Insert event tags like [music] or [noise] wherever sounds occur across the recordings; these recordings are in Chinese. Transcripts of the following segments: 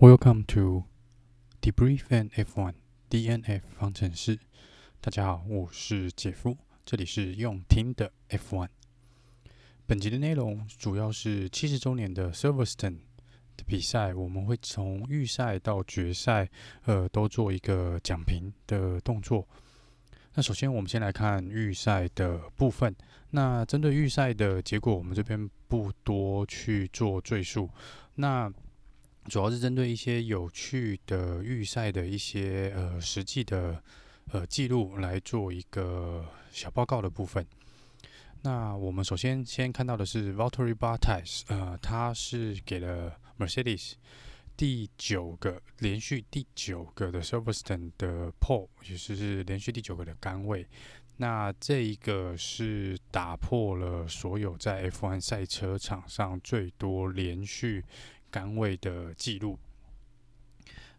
Welcome to Debrief and F1 DNF 方程式。大家好，我是杰夫，这里是用听的 F1。本集的内容主要是七十周年的 Silverstone 的比赛，我们会从预赛到决赛，呃，都做一个讲评的动作。那首先，我们先来看预赛的部分。那针对预赛的结果，我们这边不多去做赘述。那主要是针对一些有趣的预赛的一些呃实际的呃记录来做一个小报告的部分。那我们首先先看到的是 Valtteri Bottas，呃，他是给了 Mercedes。第九个连续第九个的 Silverstone 的 pole，也就是连续第九个的杆位。那这一个是打破了所有在 F1 赛车场上最多连续杆位的记录。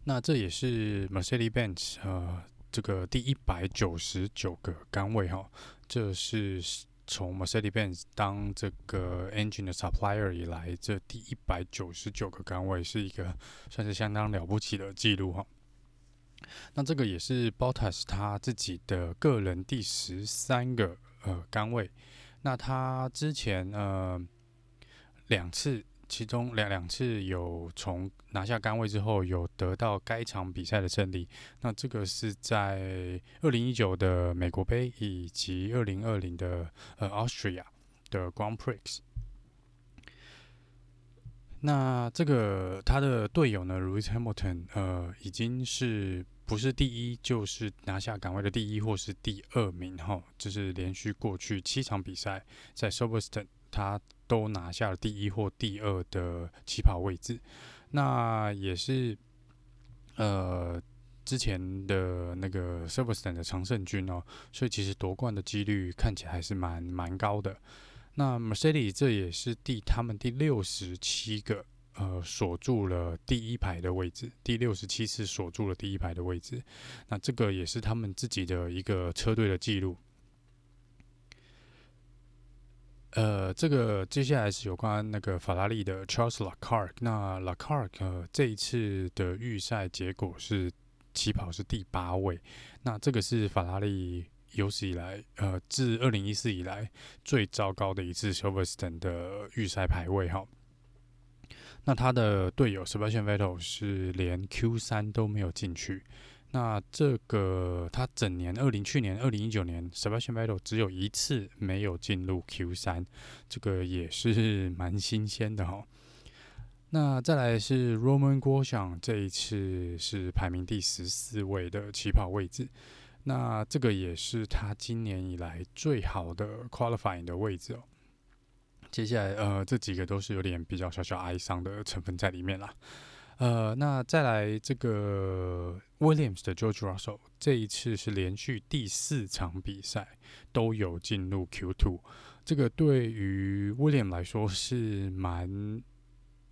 那这也是 Mercedes-Benz 呃这个第一百九十九个杆位哈，这是。从 Mercedes-Benz 当这个 engine 的 supplier 以来，这第一百九十九个杆位是一个算是相当了不起的记录哈。那这个也是 Bottas 他自己的个人第十三个呃杆位。那他之前呃两次。其中两两次有从拿下杆位之后，有得到该场比赛的胜利。那这个是在二零一九的美国杯以及二零二零的呃 Austria 的 Grand Prix。那这个他的队友呢，Lewis Hamilton，呃，已经是不是第一，就是拿下杆位的第一或是第二名哈。就是连续过去七场比赛在 Silverstone 他。都拿下了第一或第二的起跑位置，那也是呃之前的那个 Silverstone 的常胜军哦，所以其实夺冠的几率看起来还是蛮蛮高的。那 Mercedes 这也是第他们第六十七个呃锁住了第一排的位置，第六十七次锁住了第一排的位置，那这个也是他们自己的一个车队的记录。呃，这个接下来是有关那个法拉利的 Charles Leclerc。那 Leclerc 呃这一次的预赛结果是起跑是第八位，那这个是法拉利有史以来呃自二零一四以来最糟糕的一次 s i l v e r s t o n 的预赛排位哈。那他的队友 Sebastian Vettel 是连 Q 三都没有进去。那这个他整年二零去年二零一九年 Sebastian Vettel 只有一次没有进入 Q 三，这个也是蛮新鲜的哈。那再来是 Roman Guo 想这一次是排名第十四位的起跑位置，那这个也是他今年以来最好的 qualifying 的位置哦。接下来呃这几个都是有点比较小小哀伤的成分在里面啦。呃，那再来这个 Williams 的 George Russell，这一次是连续第四场比赛都有进入 Q2，这个对于 Williams 来说是蛮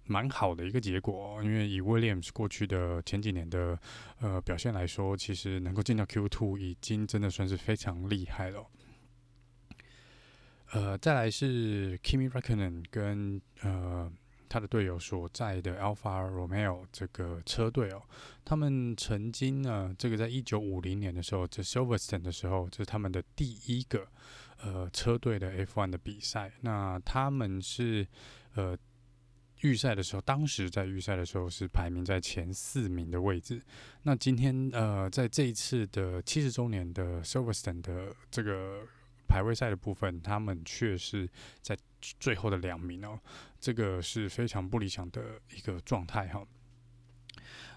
蛮好的一个结果，因为以 Williams 过去的前几年的呃表现来说，其实能够进到 Q2 已经真的算是非常厉害了。呃，再来是 Kimi Räikkönen 跟呃。他的队友所在的 Alpha Romeo 这个车队哦，他们曾经呢，这个在一九五零年的时候，这 Silverstone 的时候，这是他们的第一个呃车队的 F1 的比赛。那他们是呃预赛的时候，当时在预赛的时候是排名在前四名的位置。那今天呃，在这一次的七十周年的 Silverstone 的这个。排位赛的部分，他们却是在最后的两名哦，这个是非常不理想的一个状态哈。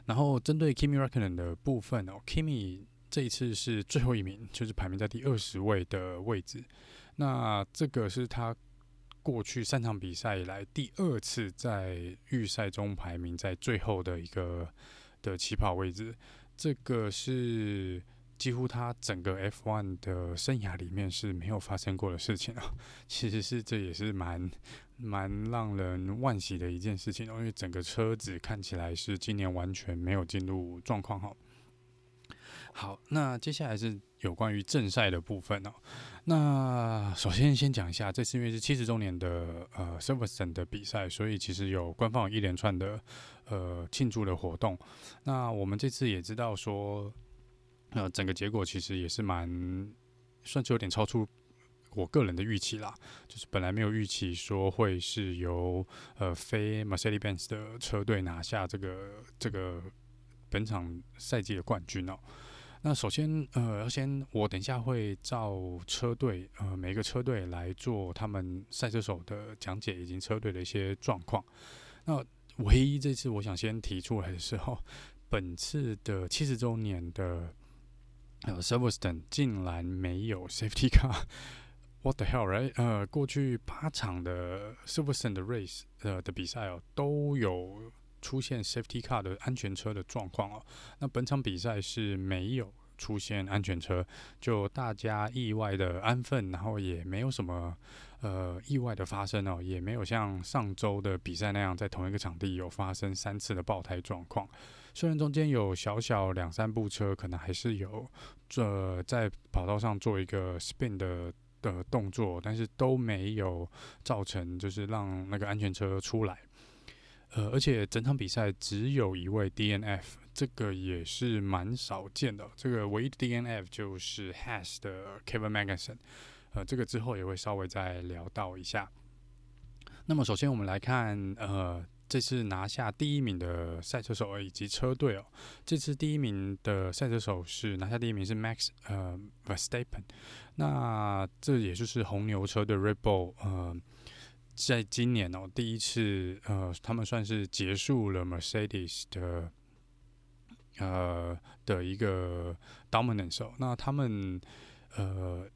然后针对 Kimi Räikkönen 的部分哦，Kimi 这一次是最后一名，就是排名在第二十位的位置。那这个是他过去三场比赛以来第二次在预赛中排名在最后的一个的起跑位置，这个是。几乎他整个 F1 的生涯里面是没有发生过的事情啊，[laughs] 其实是这也是蛮蛮让人惋惜的一件事情，因为整个车子看起来是今年完全没有进入状况哈。好，那接下来是有关于正赛的部分哦。那首先先讲一下，这次因为是七十周年的呃 Silverstone 的比赛，所以其实有官方有一连串的呃庆祝的活动。那我们这次也知道说，呃，整个结果其实也是蛮算是有点超出。我个人的预期啦，就是本来没有预期说会是由呃非 Mercedes-Benz 的车队拿下这个这个本场赛季的冠军哦、那首先呃，要先我等一下会照车队呃每一个车队来做他们赛车手的讲解以及车队的一些状况。那唯一这次我想先提出来的时候，[laughs] 本次的七十周年的呃 Silverstone 竟然没有 Safety Car。[laughs] What the hell, right？呃，过去八场的 Silverstone 的 race 呃的比赛哦，都有出现 safety car 的安全车的状况哦。那本场比赛是没有出现安全车，就大家意外的安分，然后也没有什么呃意外的发生哦，也没有像上周的比赛那样在同一个场地有发生三次的爆胎状况。虽然中间有小小两三部车可能还是有这、在跑道上做一个 spin 的。的动作，但是都没有造成就是让那个安全车出来，呃，而且整场比赛只有一位 DNF，这个也是蛮少见的。这个唯一的 DNF 就是 Has 的 Kevin Magnussen，呃，这个之后也会稍微再聊到一下。那么首先我们来看，呃。这次拿下第一名的赛车手以及车队哦，这次第一名的赛车手是拿下第一名是 Max 呃 Verstappen，那这也就是红牛车队 Red Bull 呃，在今年哦第一次呃他们算是结束了 Mercedes 的呃的一个 dominance 哦，那他们呃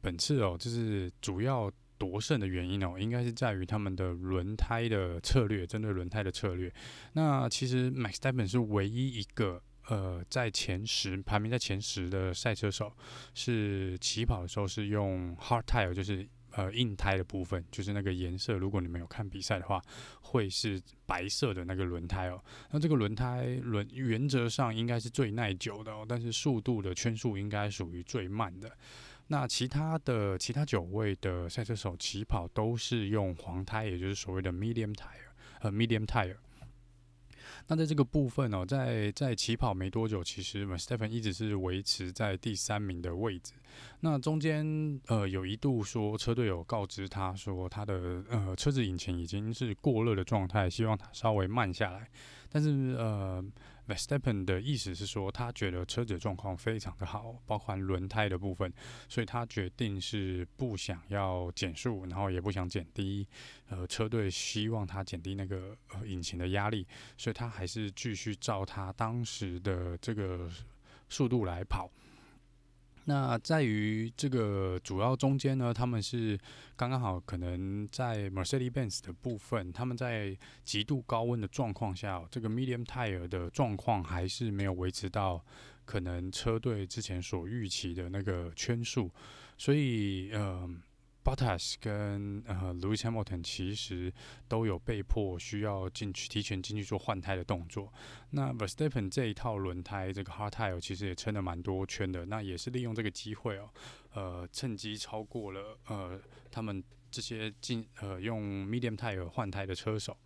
本次哦就是主要。夺胜的原因哦，应该是在于他们的轮胎的策略，针对轮胎的策略。那其实 Max Verstappen 是唯一一个呃在前十排名在前十的赛车手，是起跑的时候是用 hard tire，就是呃硬胎的部分，就是那个颜色。如果你们有看比赛的话，会是白色的那个轮胎哦。那这个轮胎轮原则上应该是最耐久的哦，但是速度的圈数应该属于最慢的。那其他的其他九位的赛车手起跑都是用黄胎，也就是所谓的 medium tire，呃 medium tire。那在这个部分哦，在在起跑没多久，其实 Verstappen 一直是维持在第三名的位置。那中间呃有一度说车队有告知他说他的呃车子引擎已经是过热的状态，希望他稍微慢下来。但是呃。Verstappen 的意思是说，他觉得车子状况非常的好，包括轮胎的部分，所以他决定是不想要减速，然后也不想减低，呃，车队希望他减低那个呃引擎的压力，所以他还是继续照他当时的这个速度来跑。那在于这个主要中间呢，他们是刚刚好，可能在 Mercedes-Benz 的部分，他们在极度高温的状况下，这个 medium tire 的状况还是没有维持到可能车队之前所预期的那个圈数，所以呃。Bottas 跟呃 Lewis Hamilton 其实都有被迫需要进去提前进去做换胎的动作。那 Verstappen 这一套轮胎这个 Hard Tire 其实也撑了蛮多圈的，那也是利用这个机会哦，呃，趁机超过了呃他们这些进呃用 Medium Tire 换胎的车手。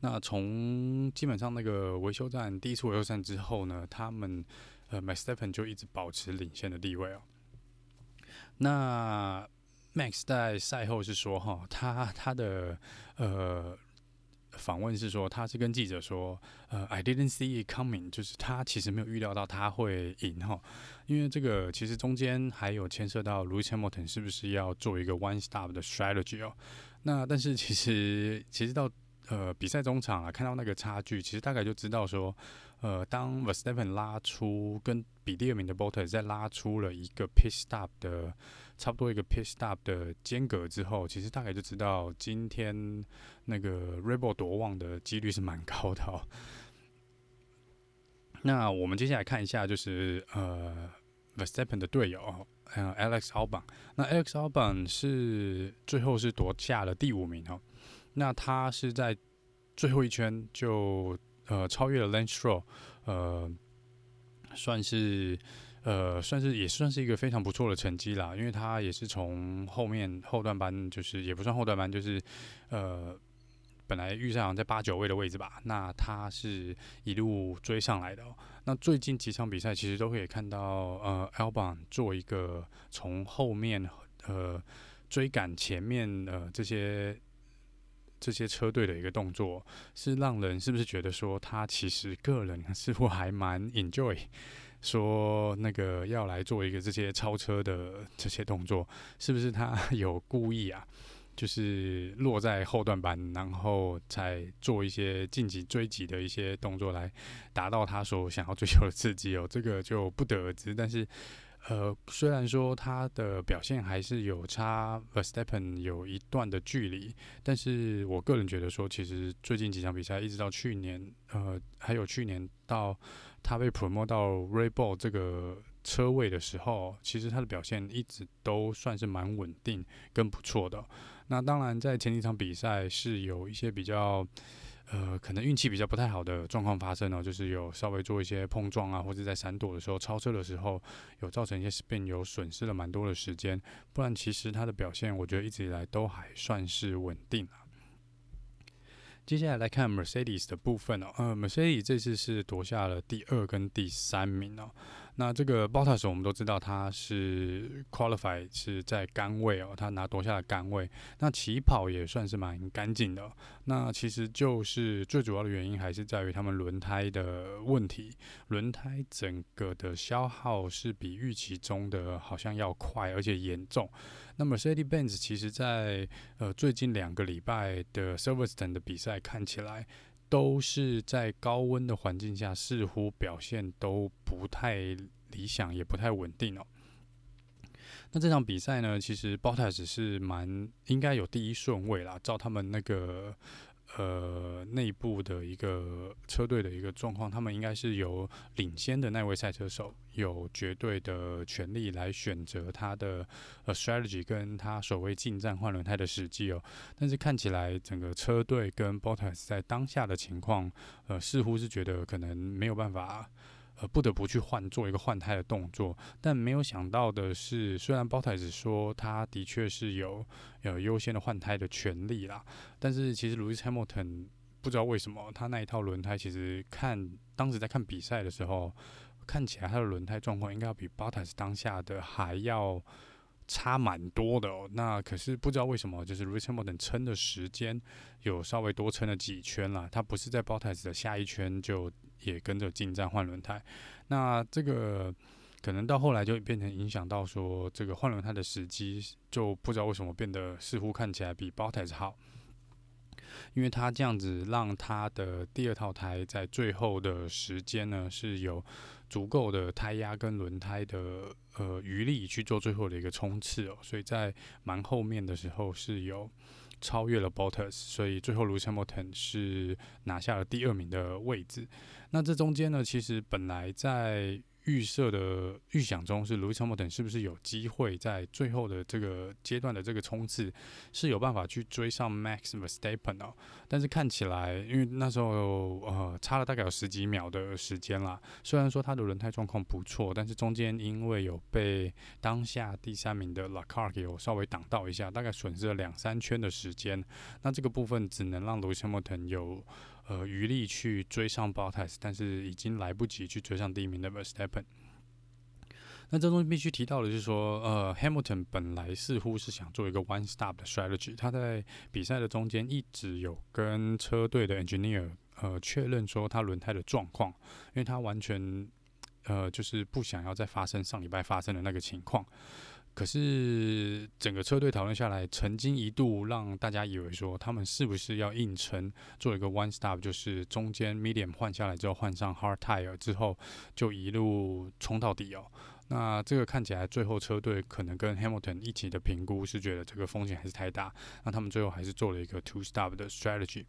那从基本上那个维修站第一次维修站之后呢，他们呃 Verstappen 就一直保持领先的地位哦。那 Max 在赛后是说，哈，他他的呃访问是说，他是跟记者说，呃，I didn't see it coming，就是他其实没有预料到他会赢哈，因为这个其实中间还有牵涉到 Louis Hamilton 是不是要做一个 one stop 的 strategy 哦，那但是其实其实到呃比赛中场啊，看到那个差距，其实大概就知道说。呃，当 Verstappen 拉出跟比第二名的 Bottas 在拉出了一个 pit stop 的差不多一个 pit stop 的间隔之后，其实大概就知道今天那个 Red Bull 夺望的几率是蛮高的哦。[laughs] 那我们接下来看一下，就是呃 Verstappen 的队友，呃 Alex Albon。那 Alex Albon 是最后是夺下了第五名哦。那他是在最后一圈就。呃，超越了 Lance Stroll，呃，算是呃，算是也算是一个非常不错的成绩啦。因为他也是从后面后段班，就是也不算后段班，就是呃，本来预赛好像在八九位的位置吧，那他是一路追上来的。那最近几场比赛其实都可以看到，呃，Albon 做一个从后面呃追赶前面呃这些。这些车队的一个动作，是让人是不是觉得说他其实个人 [laughs] 似乎还蛮 enjoy，说那个要来做一个这些超车的这些动作，是不是他 [laughs] 有故意啊？就是落在后段板，然后再做一些晋级追击的一些动作，来达到他所想要追求的刺激哦。这个就不得而知，但是。呃，虽然说他的表现还是有差 Verstappen 有一段的距离，但是我个人觉得说，其实最近几场比赛，一直到去年，呃，还有去年到他被 promote 到 Red Bull 这个车位的时候，其实他的表现一直都算是蛮稳定跟不错的。那当然，在前几场比赛是有一些比较。呃，可能运气比较不太好的状况发生哦，就是有稍微做一些碰撞啊，或者在闪躲的时候超车的时候，有造成一些 spin，有损失了蛮多的时间。不然，其实他的表现，我觉得一直以来都还算是稳定啊。接下来来看 Mercedes 的部分哦，呃，Mercedes 这次是夺下了第二跟第三名哦。那这个 Bottas 我们都知道他是 qualify 是在杆位哦，他拿夺下了杆位。那起跑也算是蛮干净的。那其实就是最主要的原因还是在于他们轮胎的问题，轮胎整个的消耗是比预期中的好像要快而且严重。那么 Mercedes-Benz 其实在呃最近两个礼拜的 Silverstone 的比赛看起来。都是在高温的环境下，似乎表现都不太理想，也不太稳定哦。那这场比赛呢，其实 Bottas 是蛮应该有第一顺位啦，照他们那个。呃，内部的一个车队的一个状况，他们应该是由领先的那位赛车手有绝对的权利来选择他的呃 strategy，跟他所谓进站换轮胎的时机哦。但是看起来整个车队跟 Bottas 在当下的情况，呃，似乎是觉得可能没有办法。呃，不得不去换做一个换胎的动作，但没有想到的是，虽然 Bottas 说他的确是有呃优先的换胎的权利啦，但是其实 Lewis Hamilton 不知道为什么他那一套轮胎，其实看当时在看比赛的时候，看起来他的轮胎状况应该要比 Bottas 当下的还要差蛮多的哦。那可是不知道为什么，就是 Lewis Hamilton 撑的时间有稍微多撑了几圈啦，他不是在 b o t t s 的下一圈就。也跟着进站换轮胎，那这个可能到后来就变成影响到说，这个换轮胎的时机就不知道为什么变得似乎看起来比 botas 好，因为他这样子让他的第二套胎在最后的时间呢是有足够的胎压跟轮胎的呃余力去做最后的一个冲刺哦，所以在蛮后面的时候是有。超越了 Bottas，所以最后卢森堡腾是拿下了第二名的位置。那这中间呢，其实本来在预设的预想中是 Lewis Hamilton 是不是有机会在最后的这个阶段的这个冲刺是有办法去追上 Max Verstappen 哦？但是看起来，因为那时候呃差了大概有十几秒的时间啦。虽然说他的轮胎状况不错，但是中间因为有被当下第三名的 Larck 有稍微挡到一下，大概损失了两三圈的时间。那这个部分只能让 Lewis Hamilton 有。呃，余力去追上 Bottas，但是已经来不及去追上第一名的 Verstappen。那这中间必须提到的就是说，呃，Hamilton 本来似乎是想做一个 one stop 的 strategy，他在比赛的中间一直有跟车队的 engineer 呃确认说他轮胎的状况，因为他完全呃就是不想要再发生上礼拜发生的那个情况。可是整个车队讨论下来，曾经一度让大家以为说他们是不是要硬撑做一个 one stop，就是中间 medium 换下来之后换上 hard tire 之后就一路冲到底哦。那这个看起来最后车队可能跟 Hamilton 一起的评估是觉得这个风险还是太大，那他们最后还是做了一个 two stop 的 strategy。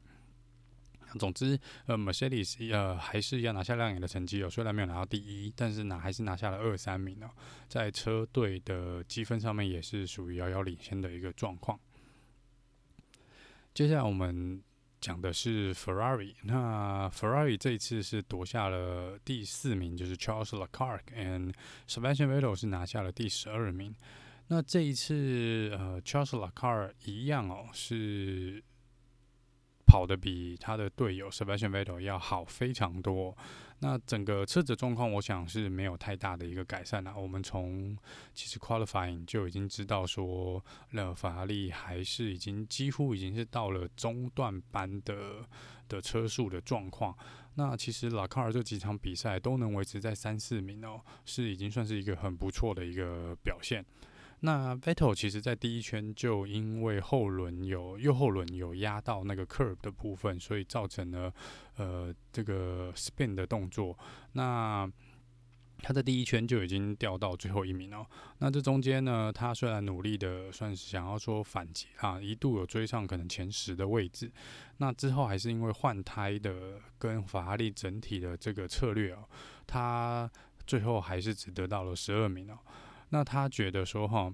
总之，呃，Mercedes 呃还是要拿下亮眼的成绩哦。虽然没有拿到第一，但是拿还是拿下了二三名哦。在车队的积分上面也是属于遥遥领先的一个状况。接下来我们讲的是 Ferrari。那 Ferrari 这一次是夺下了第四名，就是 Charles Leclerc，and Sebastian Vettel 是拿下了第十二名。那这一次，呃，Charles Leclerc 一样哦，是跑得比他的队友 Sebastian Vettel 要好非常多。那整个车子状况，我想是没有太大的一个改善了。我们从其实 qualifying 就已经知道说，那法拉利还是已经几乎已经是到了中段班的的车速的状况。那其实拉卡尔这几场比赛都能维持在三四名哦，是已经算是一个很不错的一个表现。那 Vettel 其实，在第一圈就因为后轮有右后轮有压到那个 curve 的部分，所以造成了呃这个 spin 的动作。那他在第一圈就已经掉到最后一名哦。那这中间呢，他虽然努力的算是想要说反击啊，一度有追上可能前十的位置。那之后还是因为换胎的跟法拉利整体的这个策略哦，他最后还是只得到了十二名哦。那他觉得说哈，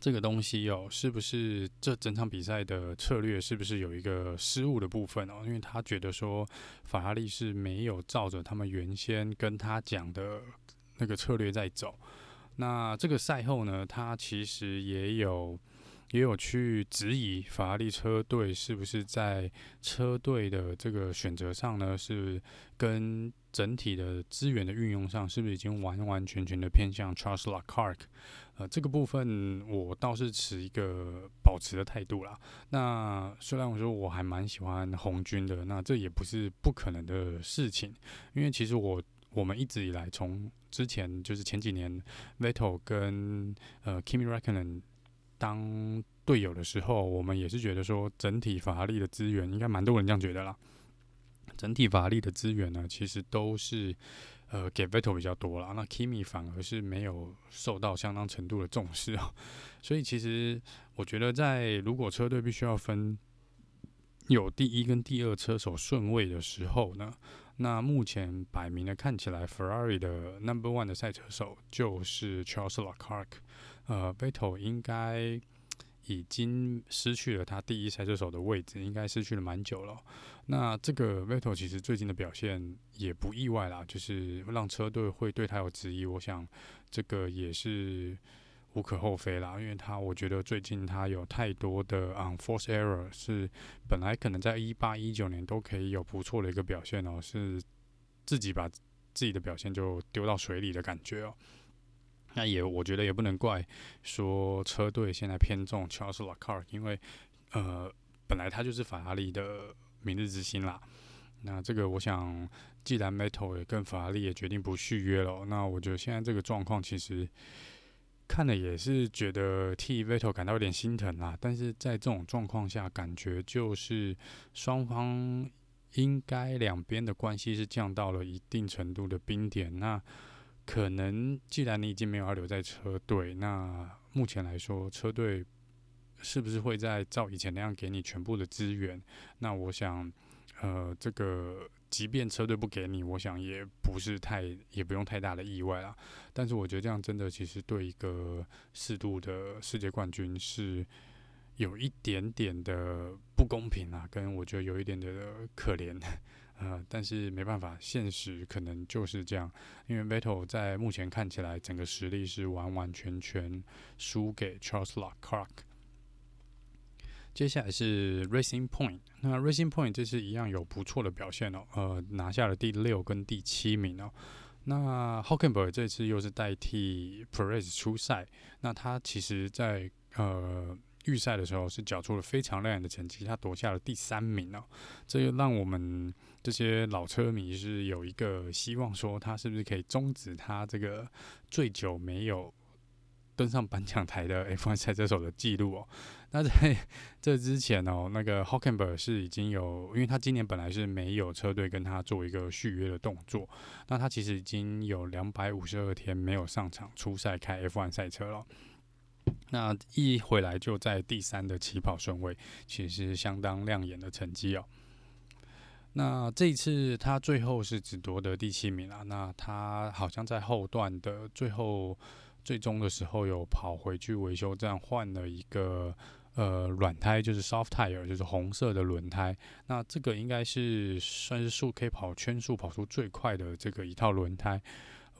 这个东西哦，是不是这整场比赛的策略是不是有一个失误的部分哦？因为他觉得说法拉利是没有照着他们原先跟他讲的那个策略在走。那这个赛后呢，他其实也有也有去质疑法拉利车队是不是在车队的这个选择上呢，是跟。整体的资源的运用上，是不是已经完完全全的偏向 Charles Leclerc？呃，这个部分我倒是持一个保持的态度啦。那虽然我说我还蛮喜欢红军的，那这也不是不可能的事情，因为其实我我们一直以来从之前就是前几年 Vettel 跟呃 Kimi Räikkönen 当队友的时候，我们也是觉得说整体法拉利的资源应该蛮多人这样觉得啦。整体法拉利的资源呢，其实都是呃给 Vettel 比较多了，那 Kimi 反而是没有受到相当程度的重视哦。[laughs] 所以其实我觉得，在如果车队必须要分有第一跟第二车手顺位的时候呢，那目前摆明了看起来，Ferrari 的 Number One 的赛车手就是 Charles Leclerc，呃，Vettel 应该。已经失去了他第一赛车手的位置，应该失去了蛮久了。那这个 Vettel 其实最近的表现也不意外啦，就是让车队会对他有质疑，我想这个也是无可厚非啦。因为他我觉得最近他有太多的 u n f o r c e error，是本来可能在一八一九年都可以有不错的一个表现哦，是自己把自己的表现就丢到水里的感觉哦。那也，我觉得也不能怪说车队现在偏重 Charles Leclerc，因为呃，本来他就是法拉利的明日之星啦。那这个，我想，既然 Vettel 也跟法拉利也决定不续约了，那我觉得现在这个状况其实看了也是觉得替 Vettel 感到有点心疼啦。但是在这种状况下，感觉就是双方应该两边的关系是降到了一定程度的冰点。那可能既然你已经没有要留在车队，那目前来说，车队是不是会再照以前那样给你全部的资源？那我想，呃，这个即便车队不给你，我想也不是太，也不用太大的意外啦。但是我觉得这样真的其实对一个适度的世界冠军是有一点点的不公平啊，跟我觉得有一点点的可怜。呃，但是没办法，现实可能就是这样。因为 Vettel 在目前看起来，整个实力是完完全全输给 Charles Leclerc。接下来是 Racing Point，那 Racing Point 这次一样有不错的表现哦，呃，拿下了第六跟第七名哦。那 Hulkenberg 这次又是代替 Perez 出赛，那他其实在呃。预赛的时候是缴出了非常亮眼的成绩，他夺下了第三名哦，这就让我们这些老车迷是有一个希望，说他是不是可以终止他这个最久没有登上颁奖台的 [laughs] F1 赛车手的记录哦。那在这之前哦，那个 Hockenberg 是已经有，因为他今年本来是没有车队跟他做一个续约的动作，那他其实已经有两百五十二天没有上场出赛开 F1 赛车了。那一回来就在第三的起跑顺位，其实相当亮眼的成绩哦。那这一次他最后是只夺得第七名啊。那他好像在后段的最后最终的时候有跑回去维修站换了一个呃软胎，就是 soft tire，就是红色的轮胎。那这个应该是算是数 K 跑圈数跑出最快的这个一套轮胎。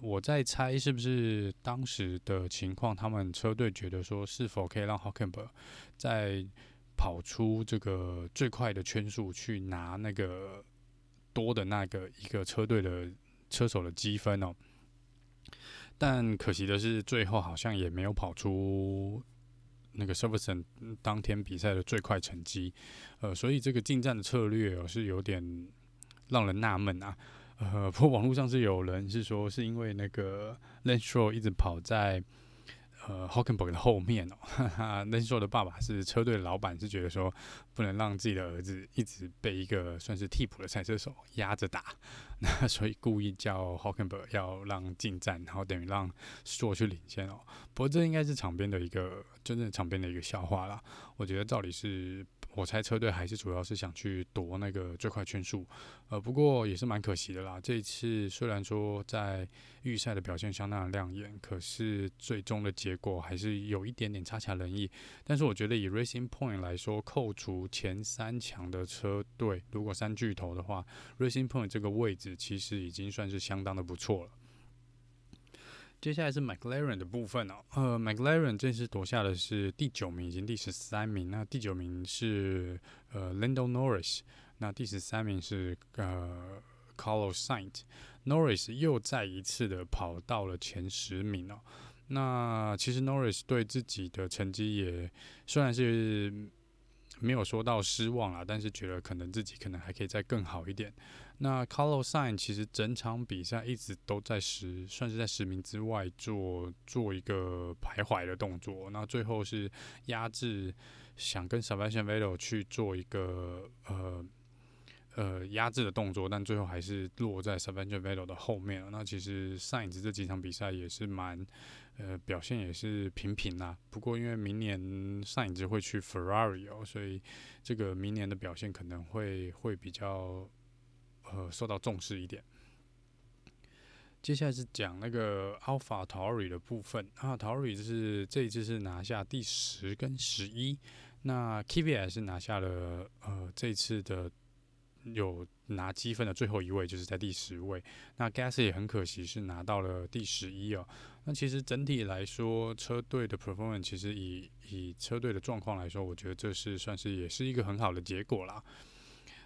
我在猜是不是当时的情况，他们车队觉得说是否可以让 Hockenberg 在跑出这个最快的圈数去拿那个多的那个一个车队的车手的积分哦。但可惜的是，最后好像也没有跑出那个 Silverstone 当天比赛的最快成绩。呃，所以这个进站的策略哦是有点让人纳闷啊。呃，不过网络上是有人是说，是因为那个 l a n c h r o 一直跑在呃 Hockenberg 的后面哦。[laughs] 哈哈，Lance Stroll 的爸爸是车队的老板，是觉得说不能让自己的儿子一直被一个算是替补的赛车手压着打，[laughs] 那所以故意叫 Hockenberg 要让进站，然后等于让 s t r o 去领先哦。不过这应该是场边的一个真正场边的一个笑话啦。我觉得照理是。我猜车队还是主要是想去夺那个最快圈数，呃，不过也是蛮可惜的啦。这一次虽然说在预赛的表现相当的亮眼，可是最终的结果还是有一点点差强人意。但是我觉得以 Racing Point 来说，扣除前三强的车队，如果三巨头的话，Racing Point 这个位置其实已经算是相当的不错了。接下来是 McLaren 的部分哦，呃，McLaren 这次夺下的是第九名，已经第十三名。那第九名是呃 Lando Norris，那第十三名是呃 Carlos Sainz。Norris 又再一次的跑到了前十名哦。那其实 Norris 对自己的成绩也虽然是没有说到失望啦，但是觉得可能自己可能还可以再更好一点。那 Carlos Sainz 其实整场比赛一直都在十，算是在十名之外做做一个徘徊的动作。那最后是压制，想跟 Sebastian v e t t e 去做一个呃呃压制的动作，但最后还是落在 Sebastian Vettel 的后面了。那其实 Sainz 这几场比赛也是蛮呃表现也是平平啦。不过因为明年上影子会去 Ferrari 哦，所以这个明年的表现可能会会比较。呃，受到重视一点。接下来是讲那个 Alpha t o r i 的部分啊，Tauri 就是这一次是拿下第十跟十一，那 Kvy 是拿下了呃这次的有拿积分的最后一位，就是在第十位。那 Gas 也很可惜是拿到了第十一哦。那其实整体来说，车队的 performance 其实以以车队的状况来说，我觉得这是算是也是一个很好的结果啦。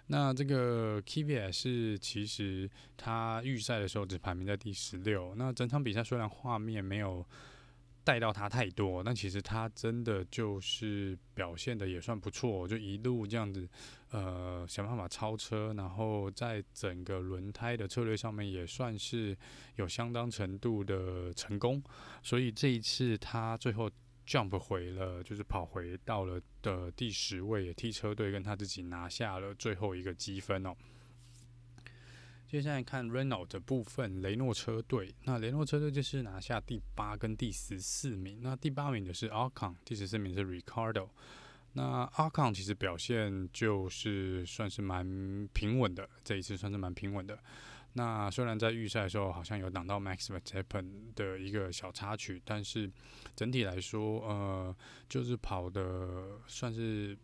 那这个 KVS 其实他预赛的时候只排名在第十六。那整场比赛虽然画面没有带到他太多，但其实他真的就是表现的也算不错，就一路这样子，呃，想办法超车，然后在整个轮胎的策略上面也算是有相当程度的成功。所以这一次他最后。jump 回了，就是跑回到了的第十位，也替车队跟他自己拿下了最后一个积分哦。接下来看 Reno 的部分，雷诺车队，那雷诺车队就是拿下第八跟第十四名，那第八名的是 Ocon，第十四名是 Ricardo。那阿康其实表现就是算是蛮平稳的，这一次算是蛮平稳的。那虽然在预赛的时候好像有挡到 Max Verstappen 的一个小插曲，但是整体来说，呃，就是跑的算是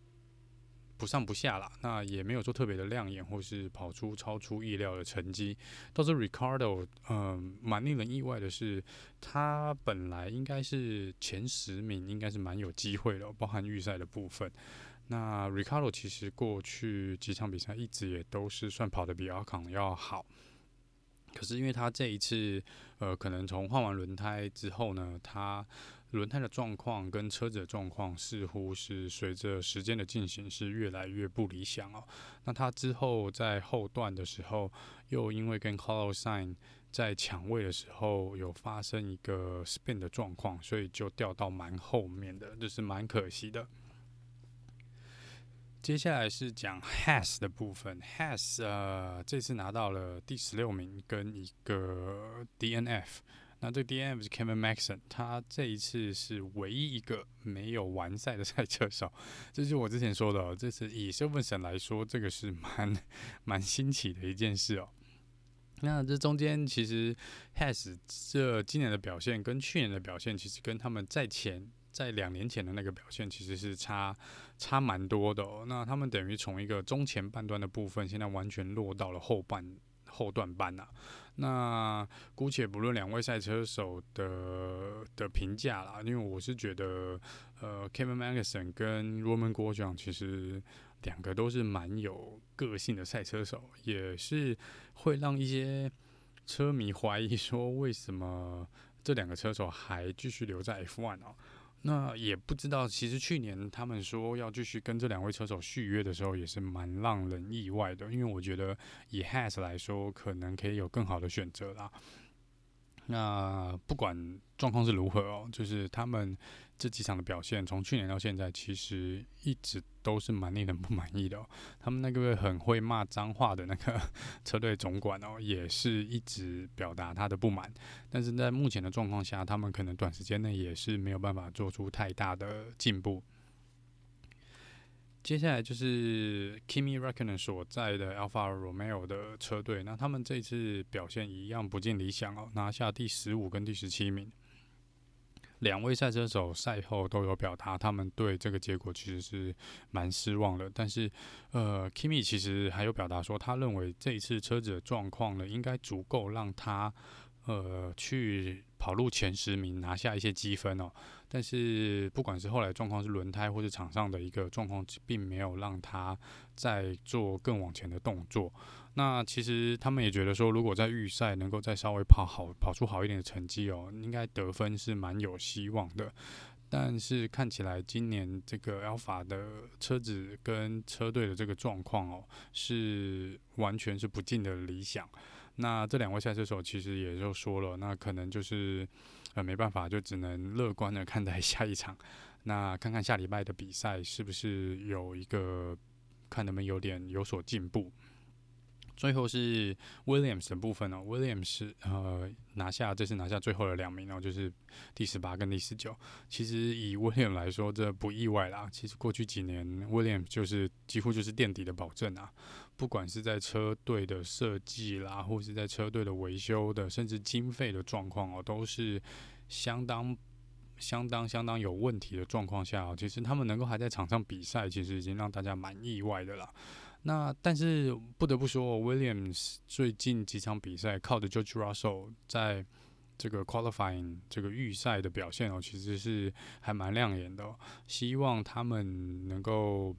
不上不下啦。那也没有说特别的亮眼，或是跑出超出意料的成绩。倒是 Ricardo，嗯、蛮令人意外的是，他本来应该是前十名，应该是蛮有机会的，包含预赛的部分。那 Ricardo 其实过去几场比赛一直也都是算跑得比 Ocon 要好。可是因为他这一次，呃，可能从换完轮胎之后呢，他轮胎的状况跟车子的状况似乎是随着时间的进行是越来越不理想哦。那他之后在后段的时候，又因为跟 Carlos Sainz 在抢位的时候有发生一个 spin 的状况，所以就掉到蛮后面的，就是蛮可惜的。接下来是讲 Has 的部分，Has 呃这次拿到了第十六名跟一个 DNF，那这 DNF 是 Kevin Magnussen，他这一次是唯一一个没有完赛的赛车手，这是我之前说的哦，这次以 Silverstone 来说，这个是蛮蛮新奇的一件事哦。那这中间其实 Has 这今年的表现跟去年的表现，其实跟他们在前。在两年前的那个表现其实是差差蛮多的哦。那他们等于从一个中前半段的部分，现在完全落到了后半后段班呐、啊。那姑且不论两位赛车手的的评价啦，因为我是觉得，呃，Kevin Magnussen 跟 Roman Grosjean 其实两个都是蛮有个性的赛车手，也是会让一些车迷怀疑说，为什么这两个车手还继续留在 F1 哦？那也不知道，其实去年他们说要继续跟这两位车手续约的时候，也是蛮让人意外的。因为我觉得以 Has 来说，可能可以有更好的选择啦。那不管状况是如何哦，就是他们。这几场的表现，从去年到现在，其实一直都是蛮令人不满意的哦。他们那个很会骂脏话的那个 [laughs] 车队总管哦，也是一直表达他的不满。但是在目前的状况下，他们可能短时间内也是没有办法做出太大的进步。接下来就是 Kimi Räikkönen 所在的 Alpha Romeo 的车队，那他们这次表现一样不尽理想哦，拿下第十五跟第十七名。两位赛车手赛后都有表达，他们对这个结果其实是蛮失望的。但是，呃，Kimi 其实还有表达说，他认为这一次车子的状况呢，应该足够让他呃去跑入前十名，拿下一些积分哦。但是，不管是后来状况是轮胎或是场上的一个状况，并没有让他再做更往前的动作。那其实他们也觉得说，如果在预赛能够再稍微跑好，跑出好一点的成绩哦，应该得分是蛮有希望的。但是看起来今年这个 Alpha 的车子跟车队的这个状况哦，是完全是不尽的理想。那这两位赛车手其实也就说了，那可能就是呃没办法，就只能乐观的看待下一场。那看看下礼拜的比赛是不是有一个看能不能有点有所进步。最后是 Williams 的部分哦，Williams 呃拿下这次拿下最后的两名哦，就是第十八跟第十九。其实以 Williams 来说，这不意外啦。其实过去几年 Williams 就是几乎就是垫底的保证啊，不管是在车队的设计啦，或是在车队的维修的，甚至经费的状况哦，都是相当相当相当有问题的状况下哦，其实他们能够还在场上比赛，其实已经让大家蛮意外的了。那但是不得不说，Williams 最近几场比赛靠着 George Russell 在这个 qualifying 这个预赛的表现哦，其实是还蛮亮眼的哦。希望他们能够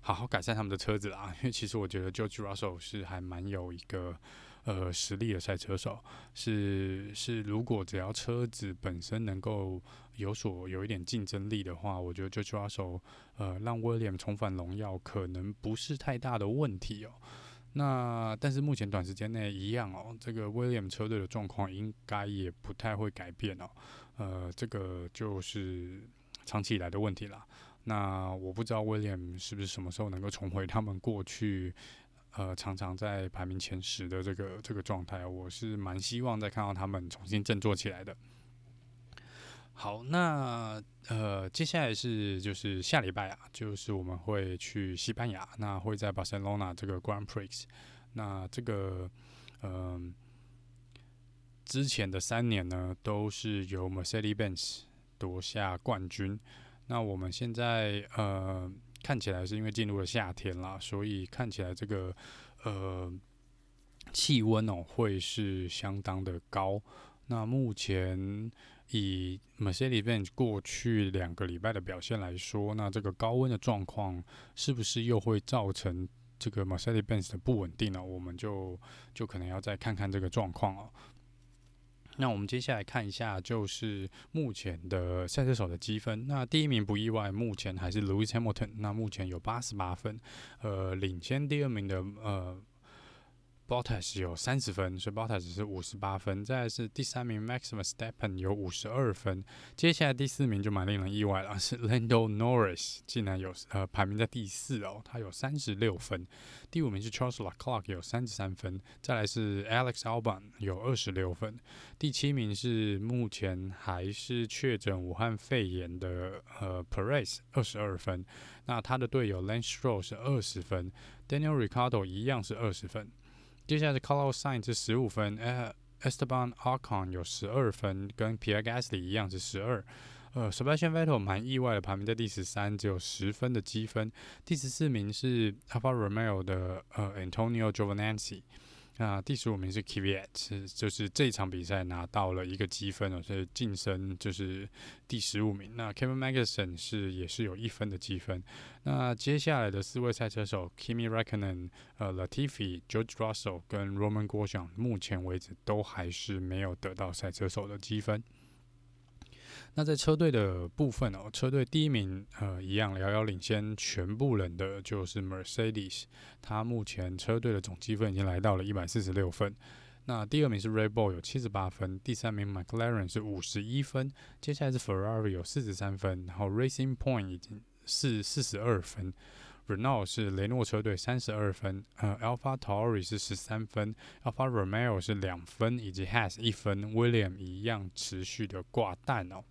好好改善他们的车子啦，因为其实我觉得 George Russell 是还蛮有一个。呃，实力的赛车手是是，如果只要车子本身能够有所有一点竞争力的话，我觉得就抓手呃，让 William 重返荣耀可能不是太大的问题哦。那但是目前短时间内一样哦，这个 William 车队的状况应该也不太会改变哦。呃，这个就是长期以来的问题啦。那我不知道 William 是不是什么时候能够重回他们过去。呃，常常在排名前十的这个这个状态，我是蛮希望再看到他们重新振作起来的。好，那呃，接下来是就是下礼拜啊，就是我们会去西班牙，那会在巴塞罗那这个 Grand Prix。那这个嗯、之前的三年呢，都是由 Mercedes-Benz 夺下冠军。那我们现在呃。看起来是因为进入了夏天啦，所以看起来这个呃气温哦会是相当的高。那目前以 Mercedes 过去两个礼拜的表现来说，那这个高温的状况是不是又会造成这个 Mercedes 的不稳定呢？我们就就可能要再看看这个状况哦。那我们接下来看一下，就是目前的赛车手的积分。那第一名不意外，目前还是 Lewis Hamilton，那目前有八十八分，呃，领先第二名的呃。Bottas 有三十分，所以 Bottas 是五十八分。再来是第三名 Max Verstappen 有五十二分。接下来第四名就蛮令人意外了，是 Lando Norris 竟然有呃排名在第四哦，他有三十六分。第五名是 Charles Leclerc 有三十三分。再来是 Alex Albon 有二十六分。第七名是目前还是确诊武汉肺炎的呃 Perez 二十二分。那他的队友 Lance Stroll 是二十分，Daniel r i c a r d o 一样是二十分。接下来是 Carlos Sainz 是十五分，呃，Esteban Ocon 有十二分，跟 Pierre Gasly 一样是十二，呃，Sebastian Vettel 蛮意外的，排名在第十三，只有十分的积分。第十四名是 Alfa Romeo 的呃 Antonio Giovinazzi。那第十五名是 Kvyat，就是这场比赛拿到了一个积分哦，所以晋升就是第十五名。那 Kevin Magnussen 是也是有一分的积分。那接下来的四位赛车手 Kimi r e c k o n e n、呃 Latifi、George Russell 跟 Roman Grosjean，目前为止都还是没有得到赛车手的积分。那在车队的部分哦，车队第一名呃一样遥遥领先全部人的就是 Mercedes，他目前车队的总积分已经来到了一百四十六分。那第二名是 Red Bull 有七十八分，第三名 McLaren 是五十一分，接下来是 Ferrari 有四十三分，然后 Racing Point 已经是四十二分，Renault 是雷诺车队三十二分，呃 Alpha Tauri 是十三分，Alfa Romeo 是两分，以及 Haas 一分，William 一样持续的挂蛋哦。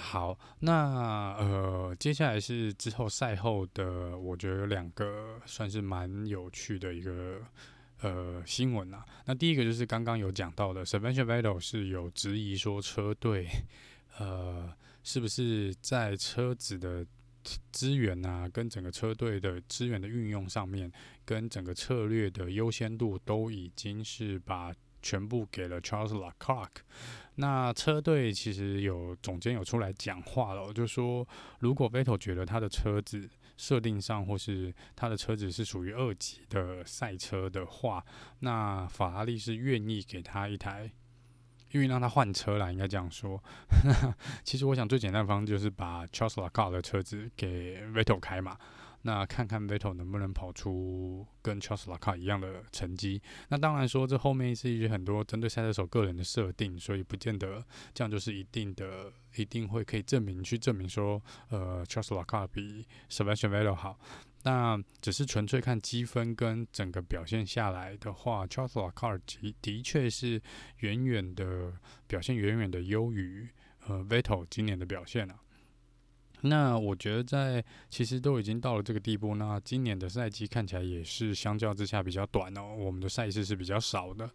好，那呃，接下来是之后赛后的，我觉得有两个算是蛮有趣的一个呃新闻啊。那第一个就是刚刚有讲到的，Sebastian Vettel 是有质疑说车队呃是不是在车子的资源啊，跟整个车队的资源的运用上面，跟整个策略的优先度都已经是把全部给了 Charles Leclerc。那车队其实有总监有出来讲话了，就说如果 Vettel 觉得他的车子设定上或是他的车子是属于二级的赛车的话，那法拉利是愿意给他一台，愿意让他换车啦，应该这样说。[laughs] 其实我想最简单的方式就是把 Charles Leclerc 的车子给 Vettel 开嘛。那看看 Vettel 能不能跑出跟 Charles Leclerc 一样的成绩。那当然说，这后面是一些很多针对赛车手个人的设定，所以不见得这样就是一定的，一定会可以证明去证明说，呃，Charles Leclerc 比 Sebastian Vettel 好。那只是纯粹看积分跟整个表现下来的话，Charles Leclerc 的确是远远的表现远远的优于呃 Vettel 今年的表现啊。那我觉得在其实都已经到了这个地步，那今年的赛季看起来也是相较之下比较短哦，我们的赛事是比较少的。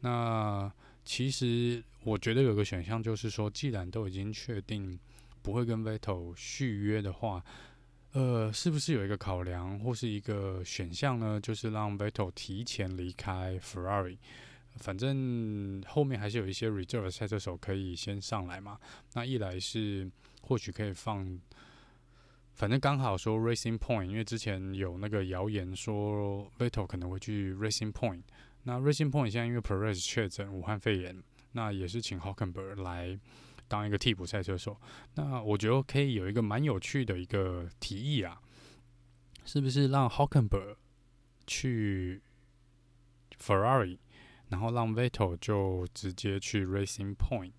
那其实我觉得有个选项就是说，既然都已经确定不会跟 Vettel 续约的话，呃，是不是有一个考量或是一个选项呢？就是让 Vettel 提前离开 Ferrari，反正后面还是有一些 reserve 赛车手可以先上来嘛。那一来是或许可以放。反正刚好说 Racing Point，因为之前有那个谣言说 Vettel 可能会去 Racing Point。那 Racing Point 现在因为 Perez 确诊武汉肺炎，那也是请 Hockenberg 来当一个替补赛车手。那我觉得可以有一个蛮有趣的一个提议啊，是不是让 Hockenberg 去 Ferrari，然后让 Vettel 就直接去 Racing Point？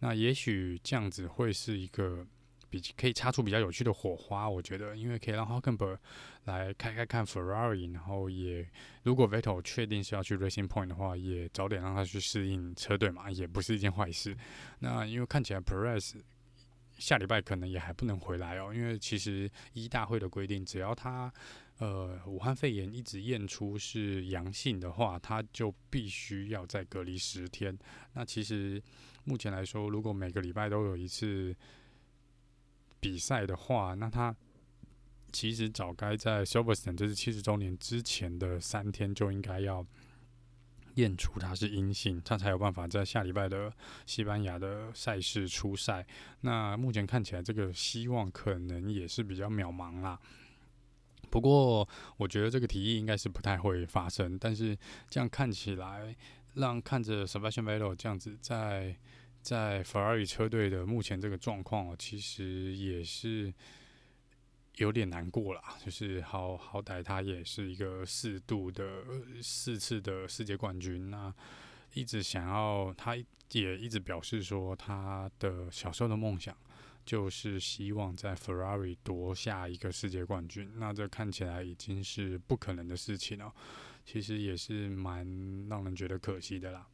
那也许这样子会是一个。比可以擦出比较有趣的火花，我觉得，因为可以让 Hulkenberg 来开开看 Ferrari，然后也如果 Vettel 确定是要去 Racing Point 的话，也早点让他去适应车队嘛，也不是一件坏事。那因为看起来 Perez 下礼拜可能也还不能回来哦，因为其实一大会的规定，只要他呃武汉肺炎一直验出是阳性的话，他就必须要再隔离十天。那其实目前来说，如果每个礼拜都有一次。比赛的话，那他其实早该在 Silverstone 这是七十周年之前的三天就应该要验出他是阴性，他才有办法在下礼拜的西班牙的赛事出赛。那目前看起来，这个希望可能也是比较渺茫啦。不过，我觉得这个提议应该是不太会发生。但是这样看起来，让看着 Sebastian Vettel 这样子在。在法拉利车队的目前这个状况，其实也是有点难过啦。就是好好歹他也是一个四度的四次的世界冠军，那一直想要，他也一直表示说，他的小时候的梦想就是希望在 Ferrari 夺下一个世界冠军。那这看起来已经是不可能的事情了，其实也是蛮让人觉得可惜的啦。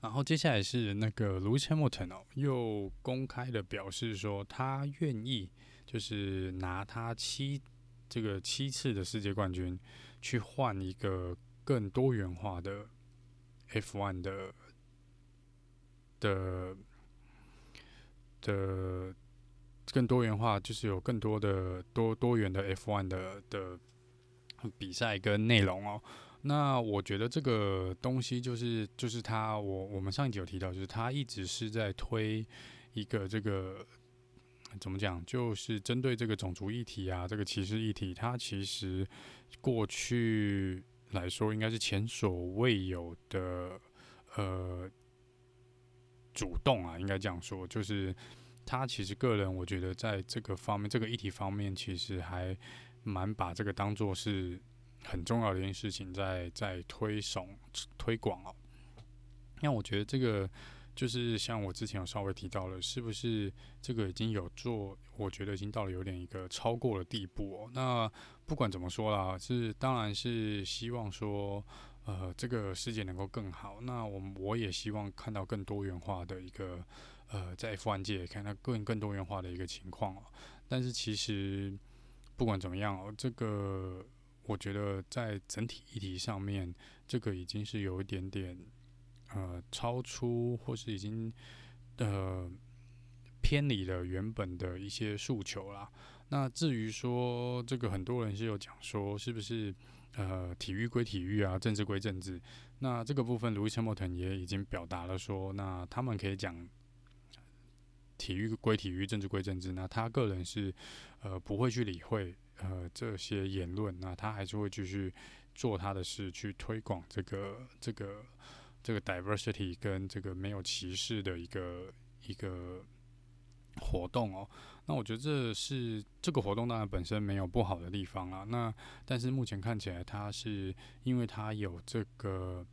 然后接下来是那个 Lewis Hamilton 哦，又公开的表示说，他愿意就是拿他七这个七次的世界冠军去换一个更多元化的 F1 的的的更多元化，就是有更多的多多元的 F1 的的比赛跟内容哦。那我觉得这个东西就是就是他，我我们上一集有提到，就是他一直是在推一个这个怎么讲，就是针对这个种族议题啊，这个歧视议题，他其实过去来说应该是前所未有的呃主动啊，应该这样说，就是他其实个人我觉得在这个方面，这个议题方面，其实还蛮把这个当做是。很重要的一件事情在，在推送推广哦。那我觉得这个就是像我之前有稍微提到了，是不是这个已经有做？我觉得已经到了有点一个超过的地步哦。那不管怎么说啦，是当然是希望说，呃，这个世界能够更好。那我我也希望看到更多元化的一个呃，在 F1 界看到更更多元化的一个情况哦。但是其实不管怎么样哦，这个。我觉得在整体议题上面，这个已经是有一点点呃超出，或是已经呃偏离了原本的一些诉求啦。那至于说这个，很多人是有讲说，是不是呃体育归体育啊，政治归政治？那这个部分，Lewis Hamilton 也已经表达了说，那他们可以讲体育归体育，政治归政治。那他个人是呃不会去理会。呃，这些言论，那他还是会继续做他的事，去推广这个、这个、这个 diversity 跟这个没有歧视的一个一个活动哦。那我觉得这是这个活动当然本身没有不好的地方啊。那但是目前看起来，他是因为他有这个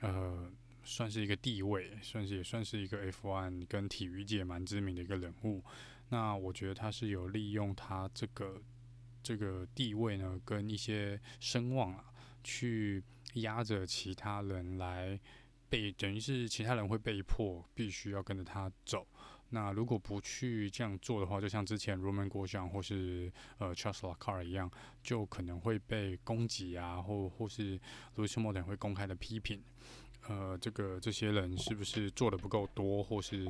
呃，算是一个地位，算是也算是一个 F1 跟体育界蛮知名的一个人物。那我觉得他是有利用他这个。这个地位呢，跟一些声望啊，去压着其他人来被，等于是其他人会被迫必须要跟着他走。那如果不去这样做的话，就像之前 Roman 国相或是呃 Charles l a c a r 一样，就可能会被攻击啊，或或是 Lewis Hamilton 会公开的批评。呃，这个这些人是不是做的不够多，或是？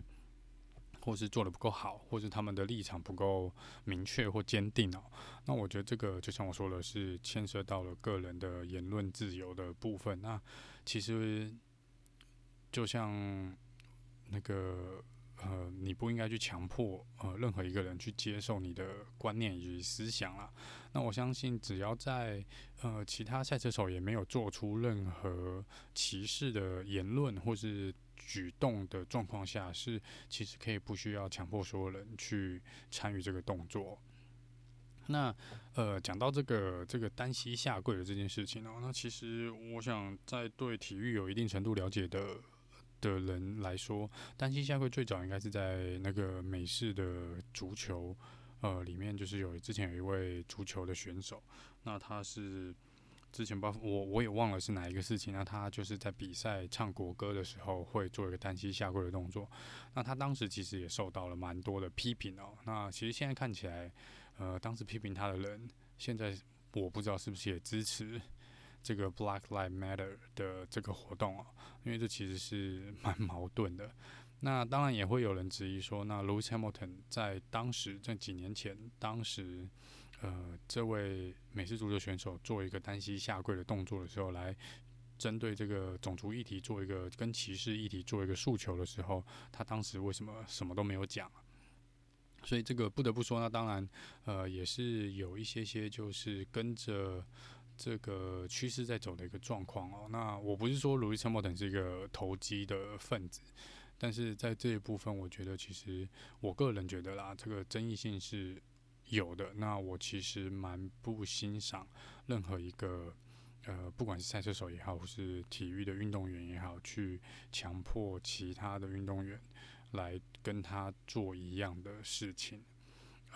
或是做的不够好，或是他们的立场不够明确或坚定哦。那我觉得这个就像我说的，是牵涉到了个人的言论自由的部分。那其实就像那个呃，你不应该去强迫呃任何一个人去接受你的观念与思想啦。那我相信，只要在呃其他赛车手也没有做出任何歧视的言论，或是举动的状况下，是其实可以不需要强迫所有人去参与这个动作。那呃，讲到这个这个单膝下跪的这件事情呢，那其实我想在对体育有一定程度了解的的人来说，单膝下跪最早应该是在那个美式的足球呃里面，就是有之前有一位足球的选手，那他是。之前不，我我也忘了是哪一个事情。那他就是在比赛唱国歌的时候会做一个单膝下跪的动作。那他当时其实也受到了蛮多的批评哦。那其实现在看起来，呃，当时批评他的人，现在我不知道是不是也支持这个 Black Lives Matter 的这个活动哦。因为这其实是蛮矛盾的。那当然也会有人质疑说，那 Lewis Hamilton 在当时在几年前，当时。呃，这位美式足球选手做一个单膝下跪的动作的时候，来针对这个种族议题做一个跟歧视议题做一个诉求的时候，他当时为什么什么都没有讲？所以这个不得不说，那当然，呃，也是有一些些就是跟着这个趋势在走的一个状况哦。那我不是说 Lewis Hamilton 是一个投机的分子，但是在这一部分，我觉得其实我个人觉得啦，这个争议性是。有的，那我其实蛮不欣赏任何一个呃，不管是赛车手也好，或是体育的运动员也好，去强迫其他的运动员来跟他做一样的事情。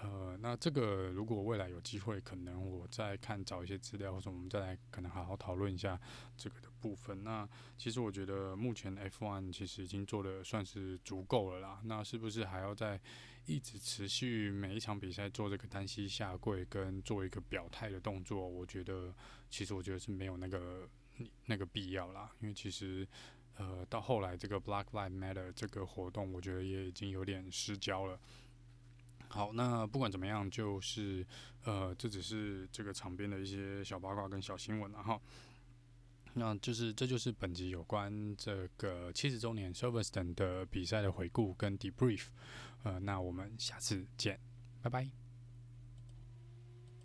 呃，那这个如果未来有机会，可能我再看找一些资料，或者我们再来可能好好讨论一下这个的部分。那其实我觉得目前 F1 其实已经做的算是足够了啦。那是不是还要再一直持续每一场比赛做这个单膝下跪跟做一个表态的动作？我觉得其实我觉得是没有那个那个必要啦。因为其实呃，到后来这个 Black Lives Matter 这个活动，我觉得也已经有点失焦了。好，那不管怎么样，就是呃，这只是这个场边的一些小八卦跟小新闻了哈。那就是这就是本集有关这个七十周年 Silverstone 的比赛的回顾跟 debrief。呃，那我们下次见，拜拜。